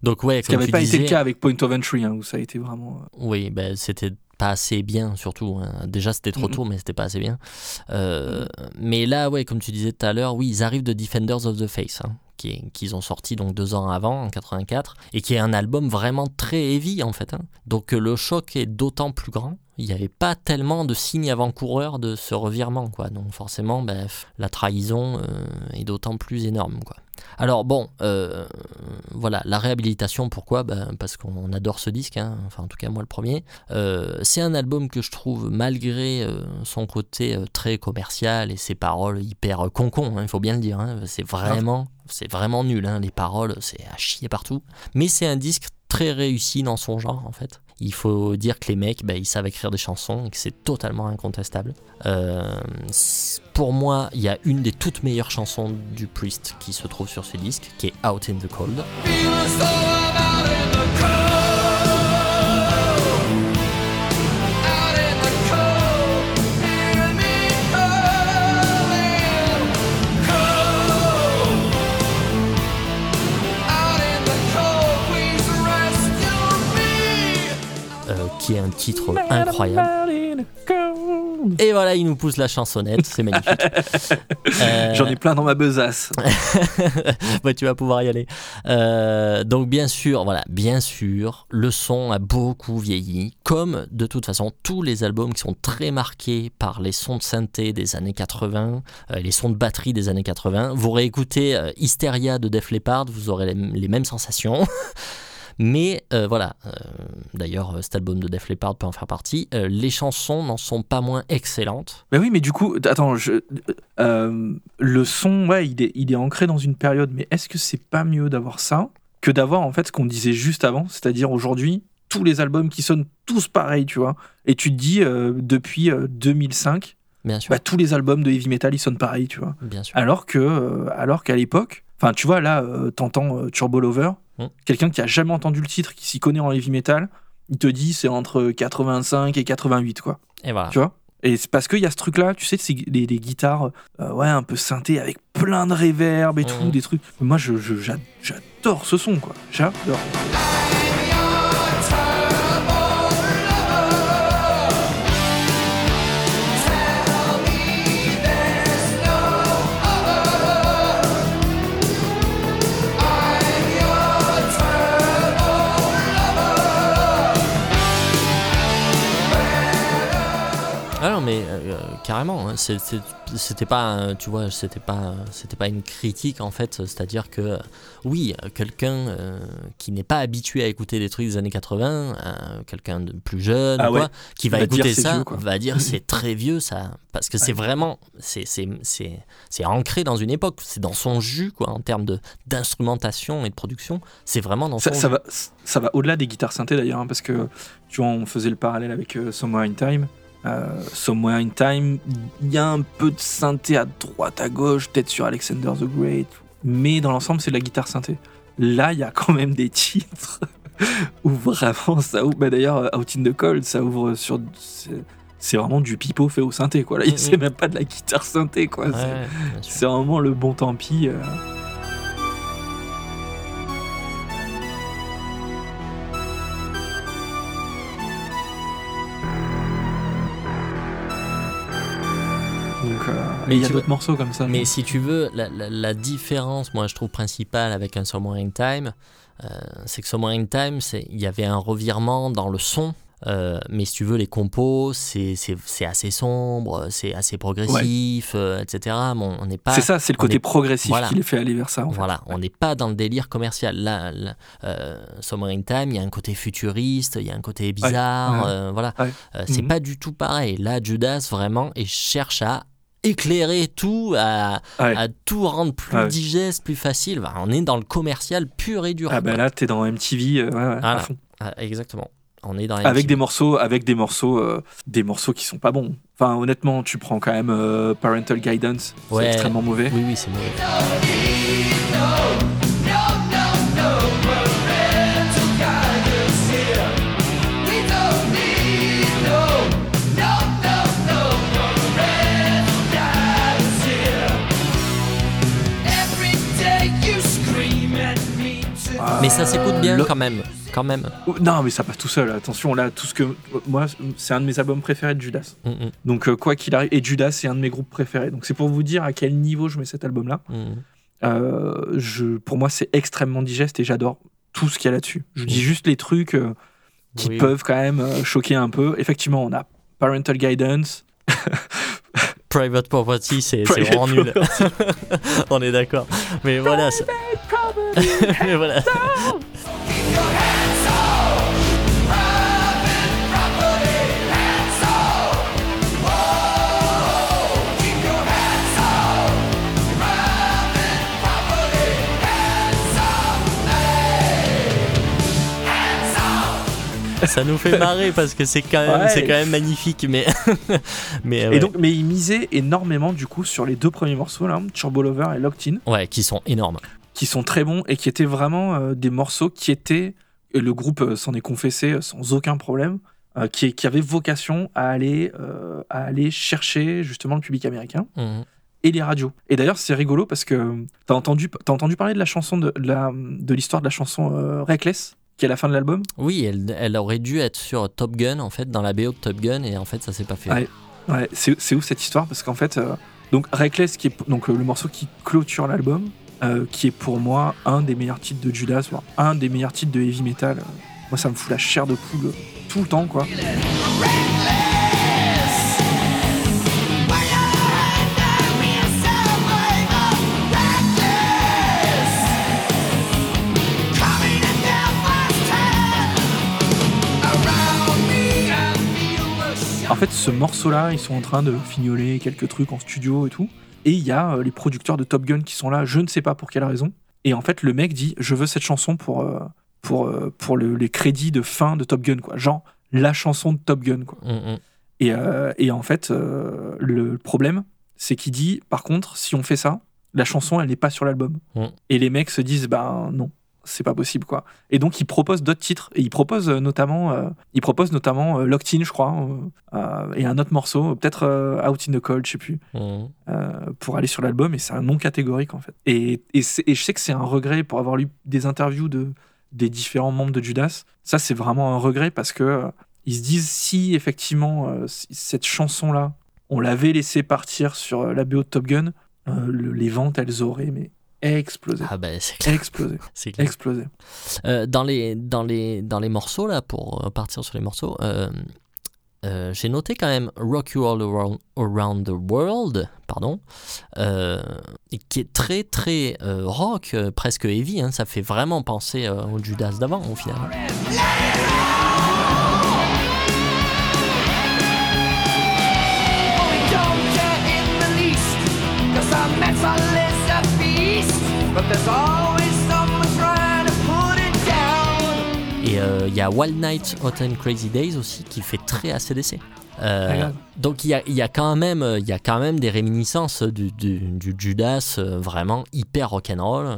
Donc ouais, Ce qui n'avait pas disais, été le cas avec Point of Entry, hein, où ça a été vraiment. euh, Oui, ben, c'était pas assez bien, surtout. hein. Déjà, c'était trop Mhm. tôt, mais c'était pas assez bien. Euh, Mais là, ouais, comme tu disais tout à l'heure, oui, ils arrivent de Defenders of the Face, hein, qu'ils ont sorti donc deux ans avant, en 84, et qui est un album vraiment très heavy, en fait. hein. Donc le choc est d'autant plus grand. Il n'y avait pas tellement de signes avant-coureurs de ce revirement, quoi. Donc forcément, ben, la trahison euh, est d'autant plus énorme, quoi. Alors bon, euh, voilà, la réhabilitation, pourquoi? Ben, Parce qu'on adore ce disque, hein. enfin en tout cas moi le premier. Euh, c'est un album que je trouve, malgré son côté très commercial et ses paroles hyper concon, hein, il faut bien le dire, hein. c'est vraiment, c'est vraiment nul, les paroles, c'est à chier partout. Mais c'est un disque très réussi dans son genre en fait. Il faut dire que les mecs, bah, ils savent écrire des chansons et que c'est totalement incontestable. Euh, pour moi, il y a une des toutes meilleures chansons du Priest qui se trouve sur ce disque, qui est Out in the Cold. Qui est un titre incroyable. Et voilà, il nous pousse la chansonnette, c'est magnifique. Euh, J'en ai plein dans ma besace. bah, tu vas pouvoir y aller. Euh, donc bien sûr, voilà, bien sûr, le son a beaucoup vieilli, comme de toute façon tous les albums qui sont très marqués par les sons de synthé des années 80, euh, les sons de batterie des années 80. Vous réécoutez euh, Hysteria de Def Leppard, vous aurez les, les mêmes sensations. Mais euh, voilà, euh, d'ailleurs euh, cet album de Def Leppard peut en faire partie, euh, les chansons n'en sont pas moins excellentes. Bah oui, mais du coup, attends, je, le son, ouais, il est, il est ancré dans une période, mais est-ce que c'est pas mieux d'avoir ça que d'avoir en fait ce qu'on disait juste avant, c'est-à-dire aujourd'hui, tous les albums qui sonnent tous pareils, tu vois, et tu te dis, depuis euh, 2005, Bien sûr, bah, tous les albums de heavy metal, ils sonnent pareils, tu vois? bien sûr. Alors que, alors qu'à l'époque, enfin, tu vois, là, euh, t'entends euh, Turbo Lover, Mm. quelqu'un qui a jamais entendu le titre, qui s'y connaît en heavy metal, il te dit c'est entre 85 et 88, quoi. Et voilà. Tu vois? Et c'est parce qu'il y a ce truc-là, tu sais, c'est les, les guitares, euh, ouais, un peu synthé avec plein de réverb et tout, Mhm. des trucs. Moi, je, je- j'adore ce son, quoi. J'adore. Mais euh, euh, carrément, hein, c'était pas, tu vois, c'était pas, c'était pas une critique en fait, c'est-à-dire que euh, oui, quelqu'un euh, qui n'est pas habitué à écouter des trucs des années 80, euh, quelqu'un de plus jeune, Ah quoi, qui va, écouter ça, vieux, va dire c'est très vieux ça, parce que c'est vraiment, c'est, ancré dans une époque, c'est dans son jus quoi, en termes de d'instrumentation et de production, c'est vraiment dans Ça, son ça jus. va, ça va au-delà des guitares synthé d'ailleurs, hein, parce que tu vois, on faisait le parallèle avec Somewhere in Time. Euh, Somewhere in Time, il y a un peu de synthé à droite, à gauche, peut-être sur Alexander the Great, mais dans l'ensemble, c'est de la guitare synthé. Là, il y a quand même des titres où vraiment ça ouvre. Bah, D'ailleurs, euh, Out in the Cold, ça ouvre sur. c'est- vraiment du pipeau fait au synthé, quoi. Là, Mhm. c'est même pas de la guitare synthé, quoi. Ouais. C'est vraiment le bon tant pis. euh. Mais il y a d'autres morceaux comme ça. Mais si tu veux, la, la- la différence, moi je trouve principale avec un in Time, euh, c'est que in Time, il y avait un revirement dans le son. euh, mais si tu veux, les compos, c'est assez sombre, c'est assez progressif, euh, etc. Bon, on n'est pas. c'est ça, c'est le côté est- progressif voilà. qui les fait aller vers ça. En fait. Voilà, on n'est pas dans le délire commercial. Là, là, euh, in Time, il y a un côté futuriste, il y a un côté bizarre, ouais. voilà. Ouais. Euh, c'est Mhm. pas du tout pareil. Là, Judas vraiment et cherche à éclairer tout, à, Ouais. à tout rendre plus Ouais. digeste, plus facile. Bah, on est dans le commercial pur et dur. Ah bah là, t'es dans MTV, euh, ouais, ouais, à fond. Ah, exactement. On est dans avec MTV. des morceaux, avec des morceaux, euh, des morceaux qui sont pas bons. Enfin, honnêtement, tu prends quand même euh, Parental Guidance, c'est extrêmement mauvais. Oui, oui, c'est mauvais. Mais ça s'écoute bien le- quand même. Quand même. Non, mais ça passe tout seul. Attention, là, tout ce que moi, c'est un de mes albums préférés de Judas. Mm, mm, Donc euh, quoi qu'il arrive, et Judas c'est un de mes groupes préférés. Donc c'est pour vous dire à quel niveau je mets cet album-là. mm. Euh, je, pour moi c'est extrêmement digeste et j'adore tout ce qu'il y a là-dessus. Je dis juste les trucs euh, qui Oui. peuvent quand même euh, choquer un peu. Effectivement, on a Parental Guidance. Private Property, c'est vraiment nul. on est d'accord. Mais voilà. ça- Mais voilà. ça nous fait marrer parce que c'est quand même, Ouais. c'est quand même magnifique, mais mais ouais. Et donc, mais il misait énormément du coup sur les deux premiers morceaux là, Turbo Lover et Locked In, ouais, qui sont énormes. qui sont très bons et qui étaient vraiment euh, des morceaux qui étaient, et le groupe euh, s'en est confessé euh, sans aucun problème, euh, qui, qui avaient vocation à aller, euh, à aller chercher justement le public américain Mhm. et les radios. Et d'ailleurs, c'est rigolo parce que t'as entendu, entendu parler de la chanson de, de la, de l'histoire de la chanson euh, Reckless, qui est la fin de l'album. Oui, elle, elle aurait dû être sur Top Gun en fait, dans la BO de Top Gun, et en fait ça s'est pas fait. Ouais. Ouais, c'est ouf cette histoire parce qu'en fait, euh, donc Reckless, qui est donc euh, le morceau qui clôture l'album, euh, qui est pour moi un des meilleurs titres de Judas, voire un des meilleurs titres de heavy metal. Moi, ça me fout la chair de poule tout le temps, quoi. Fait, ce morceau-là, ils sont en train de fignoler quelques trucs en studio et tout. Et il y a euh, les producteurs de Top Gun qui sont là, je ne sais pas pour quelle raison. Et en fait, le mec dit Je veux cette chanson pour, euh, pour, euh, pour le- les crédits de fin de Top Gun, quoi. Genre, la chanson de Top Gun, quoi. Mhm. Et, euh, et en fait, euh, le problème, c'est qu'il dit Par contre, si on fait ça, la chanson, elle n'est pas sur l'album. Mm. Et les mecs se disent Ben non. C'est pas possible quoi. Et donc il propose d'autres titres et il propose euh, notamment, euh, il propose notamment euh, Locked In, je crois, euh, euh, et un autre morceau, peut-être Out in the Cold, je sais plus euh, pour aller sur l'album et c'est un non catégorique en fait. Et, et, je sais que c'est un regret pour avoir lu des interviews de, des différents membres de Judas. Ça, c'est vraiment un regret parce que ils se disent si effectivement cette chanson-là, on l'avait laissé partir sur la BO de Top Gun, le- les ventes, elles auraient mais explosé. Ah ben c'est clair. Explosé, c'est clair. explosé. Euh, dans, les, dans, les, dans les morceaux, là, pour euh, partir sur les morceaux, euh, euh, j'ai noté quand même Rock You All Around, Around the World, pardon, euh, qui est très très euh, rock, presque heavy, hein, ça fait vraiment penser euh, au Judas d'avant au final. We Et euh, il y a Wild Night, Hot and Crazy Days aussi, qui fait très ACDC. Euh, Regarde. donc il y a, il y, a quand même, euh, y a quand même des réminiscences du, du, du Judas vraiment hyper rock'n'roll.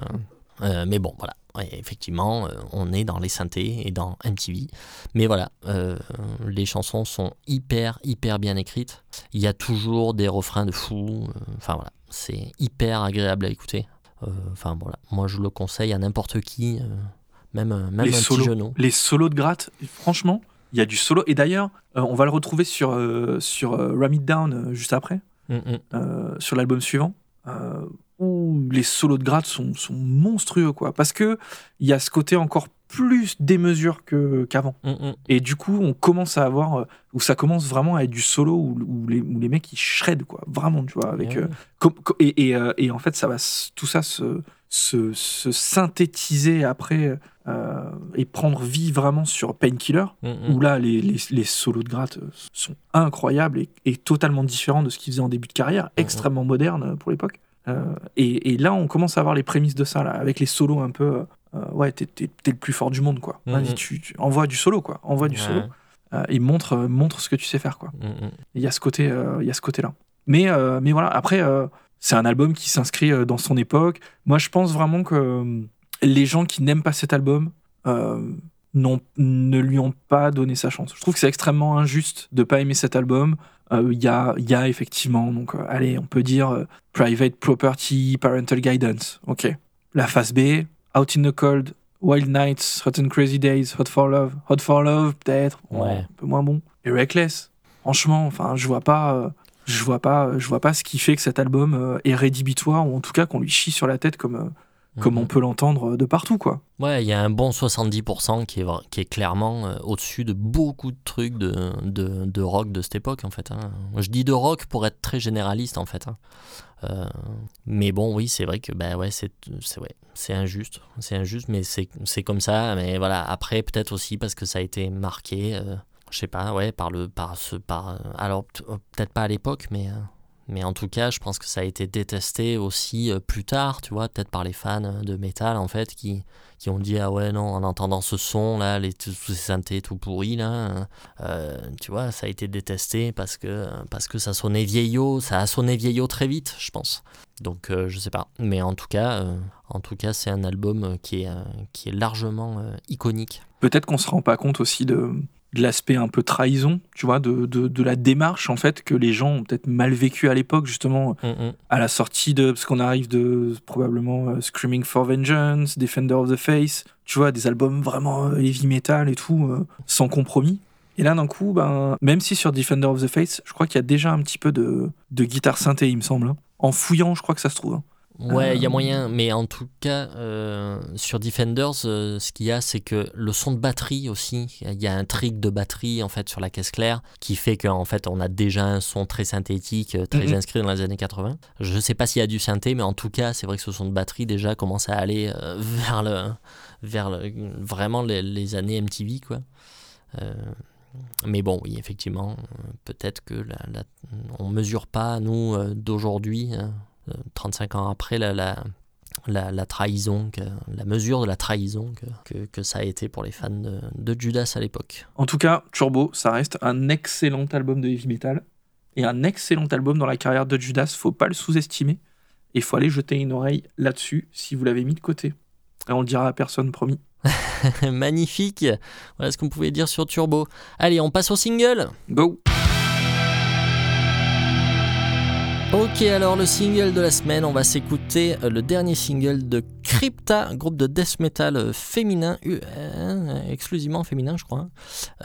Euh, mais bon, voilà. Effectivement, on est dans les synthés et dans MTV. Mais voilà, euh, les chansons sont hyper, hyper bien écrites. Il y a toujours des refrains de fou. Enfin voilà, c'est hyper agréable à écouter. Euh, Enfin voilà, moi je le conseille à n'importe qui, euh, même, euh, même Les un solos. petit genou. Les solos de gratte, franchement, il y a du solo. Et d'ailleurs, on va le retrouver sur, sur Ram It Down juste après. Mm, mm. sur l'album suivant, où les solos de gratte sont, sont monstrueux, quoi. Parce que il y a ce côté encore plus démesure que qu'avant. Mm, mm. Et du coup, on commence à avoir euh, où ça commence vraiment à être du solo où, où les, où les mecs ils shred, quoi. Vraiment, tu vois, avec Ouais. euh, et, et, euh, et en fait, ça va tout ça se, se, se synthétiser après et prendre vie vraiment sur Painkiller Mm, où là, les, les, les solos de gratte sont incroyables et, et totalement différents de ce qu'ils faisaient en début de carrière, extrêmement modernes euh, pour l'époque. Euh, et, et là, on commence à avoir les prémices de ça, là, avec les solos un peu. euh, euh, ouais, t'es, t'es- t'es le plus fort du monde, quoi. Vas-y, tu, tu envoies du solo, quoi. Envoie du Ouais. solo. Et montre, montre ce que tu sais faire, quoi. Mm, mm. Il y a ce côté, il y a ce côté-là. Mais, mais voilà, après, c'est un album qui s'inscrit dans son époque. Moi, je pense vraiment que les gens qui n'aiment pas cet album euh, n'ont- ne lui ont pas donné sa chance. Je trouve que c'est extrêmement injuste de pas aimer cet album. Euh, Il y, a, y a effectivement, donc, euh, allez, on peut dire euh, Private Property, Parental Guidance. Ok. La phase B, Out in the Cold, Wild Nights, Hot and Crazy Days, Hot for Love. Hot for Love, peut-être. Ouais. Un peu moins bon. Et Reckless. Franchement, enfin, je vois pas. je vois pas, je vois pas ce qui fait que cet album est rédhibitoire ou en tout cas qu'on lui chie sur la tête comme, euh, comme Mm, on mm. peut l'entendre de partout quoi. Ouais, il y a un bon 70% qui est, qui est clairement euh, au-dessus de beaucoup de trucs de, de, de rock de cette époque, en fait. hein. Je dis de rock pour être très généraliste, en fait. hein. Euh, mais bon, oui, c'est vrai que bah, ouais, c'est ouais, c'est injuste. C'est injuste, mais c'est comme ça. Mais voilà, après, peut-être aussi parce que ça a été marqué, euh, je sais pas, ouais, par le. Par ce, par, euh, alors, peut-être pas à l'époque, mais. Mais en tout cas, je pense que ça a été détesté aussi euh, plus tard, tu vois, peut-être par les fans de métal en fait, qui, qui ont dit ah ouais non, en entendant ce son là, les tous ces synthés tout pourris là, euh, tu vois, ça a été détesté parce que parce que ça sonnait vieillot, ça a sonné vieillot très vite, je pense. Donc euh, je sais pas, mais en tout cas, en tout cas, c'est un album qui est qui est largement iconique. Peut-être qu'on se rend pas compte aussi de, de l'aspect un peu trahison, tu vois, de, de, de la démarche en fait que les gens ont peut-être mal vécu à l'époque justement Mm, mm. à la sortie de parce qu'on arrive de probablement euh, Screaming for Vengeance, Defender of the Face, tu vois, des albums vraiment euh, heavy metal et tout, euh, sans compromis. Et là, d'un coup, ben, même si sur Defender of the Face, je crois qu'il y a déjà un petit peu de, de guitare synthé, il me semble. hein. En fouillant, je crois que ça se trouve. hein. Ouais, il y a Euh, moyen, mais en tout cas, euh, sur Defenders, euh, ce qu'il y a, c'est que le son de batterie aussi, il y a un trick de batterie en fait sur la caisse claire qui fait qu'en fait on a déjà un son très synthétique, très Mhm. inscrit dans les années 80. Je sais pas s'il y a du synthé, mais en tout cas, c'est vrai que ce son de batterie déjà commence à aller euh, vers le, vers le, vraiment les, les années MTV quoi. Mais bon, oui, effectivement, peut-être que la, la- on mesure pas nous d'aujourd'hui. Hein, euh, 35 ans après la, la, la, la trahison, que- la mesure de la trahison que, que, que ça a été pour les fans de, de Judas à l'époque. En tout cas, Turbo, ça reste un excellent album de heavy metal et un excellent album dans la carrière de Judas. Faut pas le sous-estimer. Il faut aller jeter une oreille là-dessus si vous l'avez mis de côté. Et on le dira à personne, promis. Magnifique Voilà ce qu'on pouvait dire sur Turbo. Allez, on passe au single Go Ok, alors le single de la semaine, on va s'écouter euh, le dernier single de Crypta, groupe de death metal euh, féminin, euh, exclusivement féminin, je crois. hein.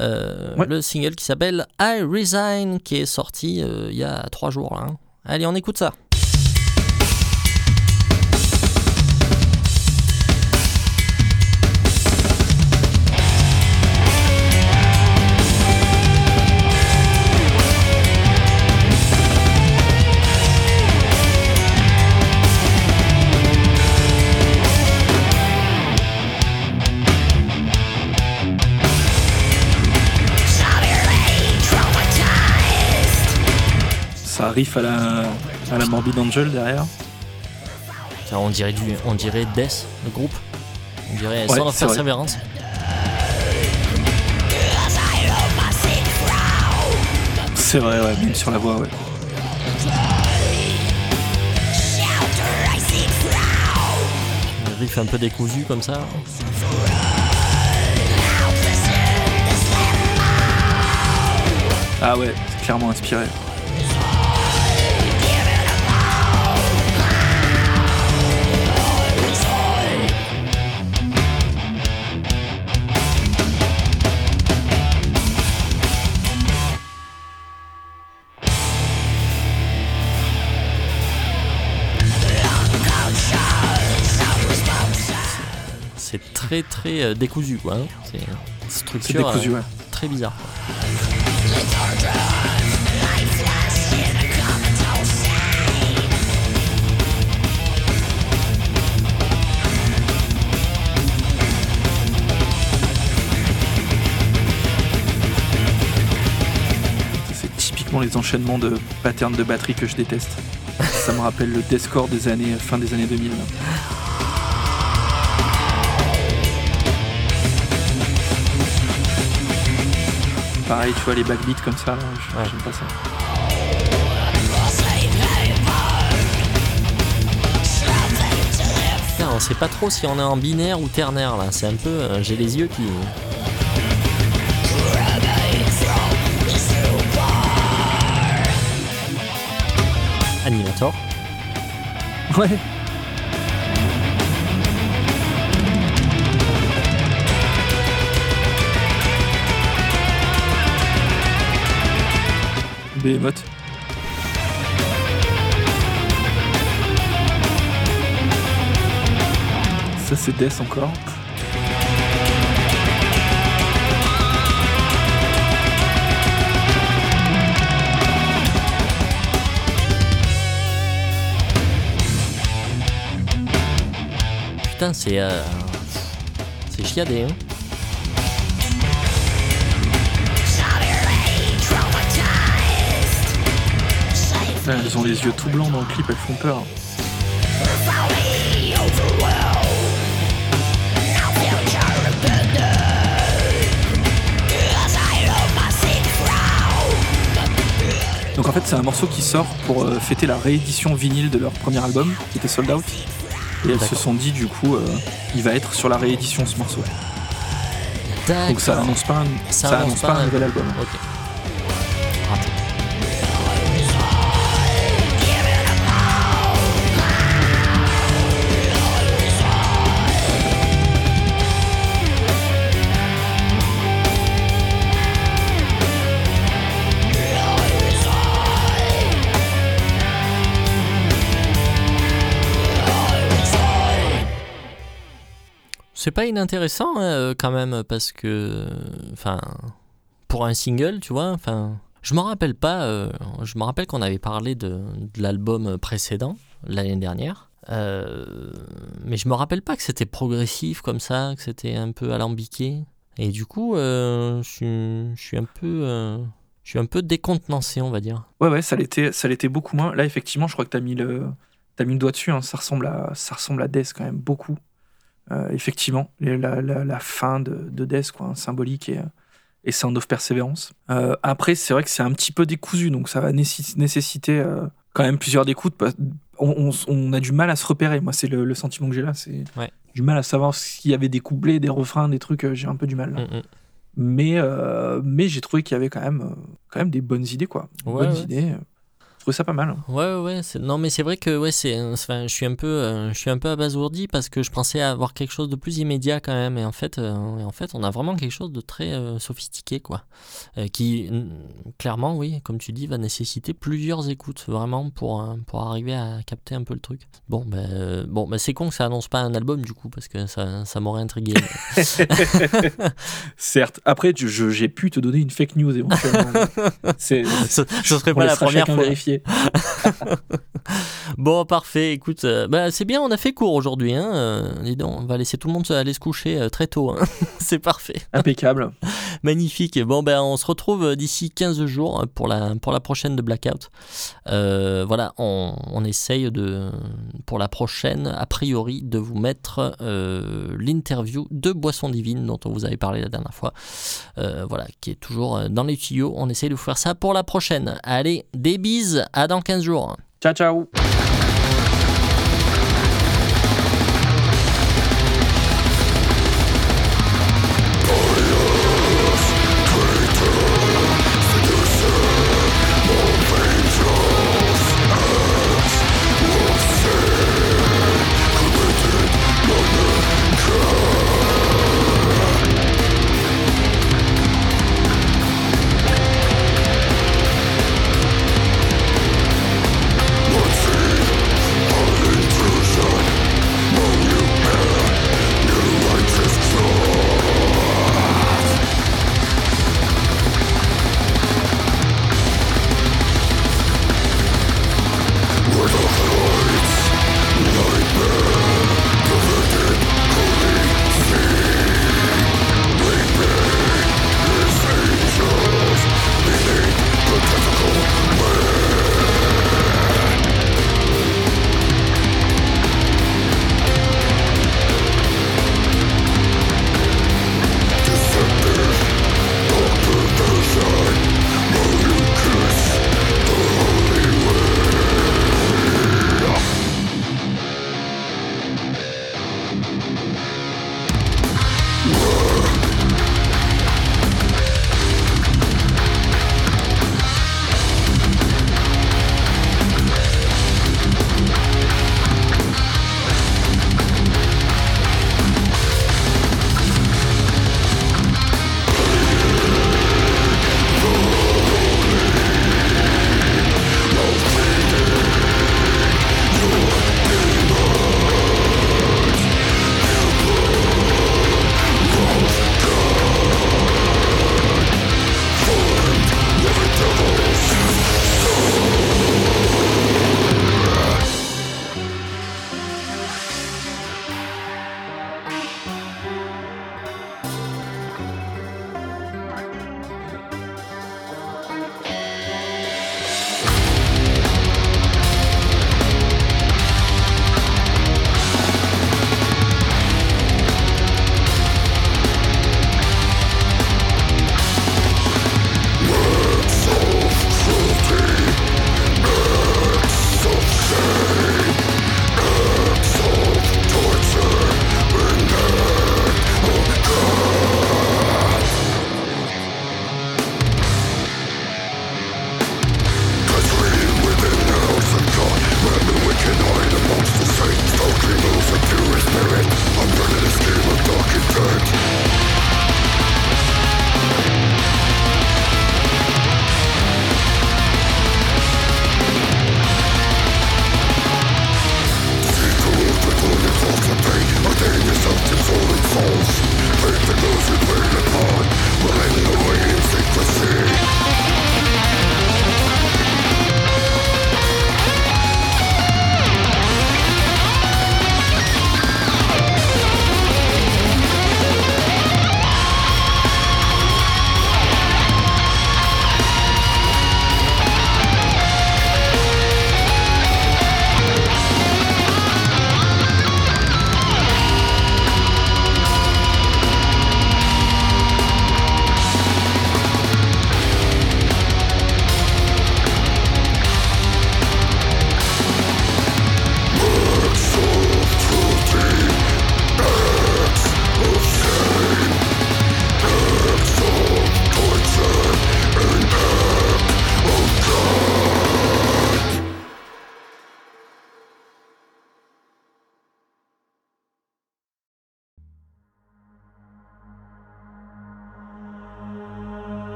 Euh, Ouais. Le single qui s'appelle I Resign, qui est sorti euh, il y a trois jours. hein. Allez, on écoute ça. Riff à la, à la Morbid Angel derrière. Ça, on dirait du, on dirait Death, le groupe. On dirait Ouais, vrai. Perseverance. C'est vrai, ouais, même sur la voix, ouais. Riff un peu décousu comme ça. Ah ouais, c'est clairement inspiré. Très très euh, décousu quoi. hein. C'est structure décousu, euh, ouais. très bizarre. quoi. C'est typiquement les enchaînements de patterns de batterie que je déteste. Ça me rappelle le deathcore des années fin des années 2000. Pareil, tu vois les backbeats comme ça, Ouais. j'aime pas ça. Putain, on sait pas trop si on est en binaire ou ternaire là. C'est un peu. euh, J'ai les yeux qui. Animator. Ouais. Ça c'est Death encore. Putain, c'est. euh, C'est chiadé, hein. Putain, elles ont les yeux tout blancs dans le clip, elles font peur. Donc en fait c'est un morceau qui sort pour euh, fêter la réédition vinyle de leur premier album qui était sold out. Et elles se sont dit du coup euh, il va être sur la réédition ce morceau. Donc ça annonce pas un, Ça ça annonce pas un nouvel album. C'est pas inintéressant hein, euh, quand même parce que, enfin, pour un single, tu vois, enfin, je me rappelle pas, euh, je me rappelle qu'on avait parlé de, de l'album précédent l'année dernière, euh, mais je me rappelle pas que c'était progressif comme ça, que c'était un peu alambiqué, et du coup, je suis, un peu, je suis un peu décontenancé, on va dire. Ouais ouais ça l'était beaucoup moins. Là effectivement je crois que t'as mis le t'as mis le doigt dessus. hein. Ça ressemble à ça ressemble à Death quand même beaucoup. Euh, effectivement la, la, la fin de, de Death quoi, hein, symbolique et et Sound of Perseverance. Euh, après c'est vrai que c'est un petit peu décousu donc ça va nécess- nécessiter euh, quand même plusieurs écoutes. parce- On, on- on a du mal à se repérer. Moi c'est le, le sentiment que j'ai là c'est Ouais. du mal à savoir s'il y avait des couplets, des refrains, des trucs. euh, J'ai un peu du mal. là. Mm, mm. Mais, euh, mais j'ai trouvé qu'il y avait quand même, euh, quand même des bonnes idées, quoi. Ouais, bonnes ouais. idées. Je trouvais ça pas mal. Ouais, ouais, ouais, non, mais c'est vrai que ouais, c'est, enfin, je suis un peu, euh, je suis un peu abasourdi parce que je pensais avoir quelque chose de plus immédiat quand même, et en fait, euh, en fait, on a vraiment quelque chose de très euh, sophistiqué, quoi, Euh, qui clairement, oui, comme tu dis, va nécessiter plusieurs écoutes vraiment pour pour arriver à capter un peu le truc. Bon, ben, bon, ben, c'est con que ça annonce pas un album du coup parce que ça, ça m'aurait intrigué. Certes. Après, j'ai pu te donner une fake news éventuellement. Ce, ce serait pas la première fois. vérifier. Bon, parfait. Écoute, euh, bah, c'est bien, on a fait court aujourd'hui. Hein. euh, dis donc, on va laisser tout le monde aller se coucher euh, très tôt. hein. c'est parfait. Impeccable. Magnifique. Bon, ben, on se retrouve d'ici 15 jours pour la, pour la prochaine de Blackout. Voilà, on, on essaye de, pour la prochaine, a priori, de vous mettre l'interview de Boisson Divine dont on vous avait parlé la dernière fois. Voilà, qui est toujours dans les tuyaux. On essaye de vous faire ça pour la prochaine. Allez, des bises, à dans 15 jours. Ciao, ciao.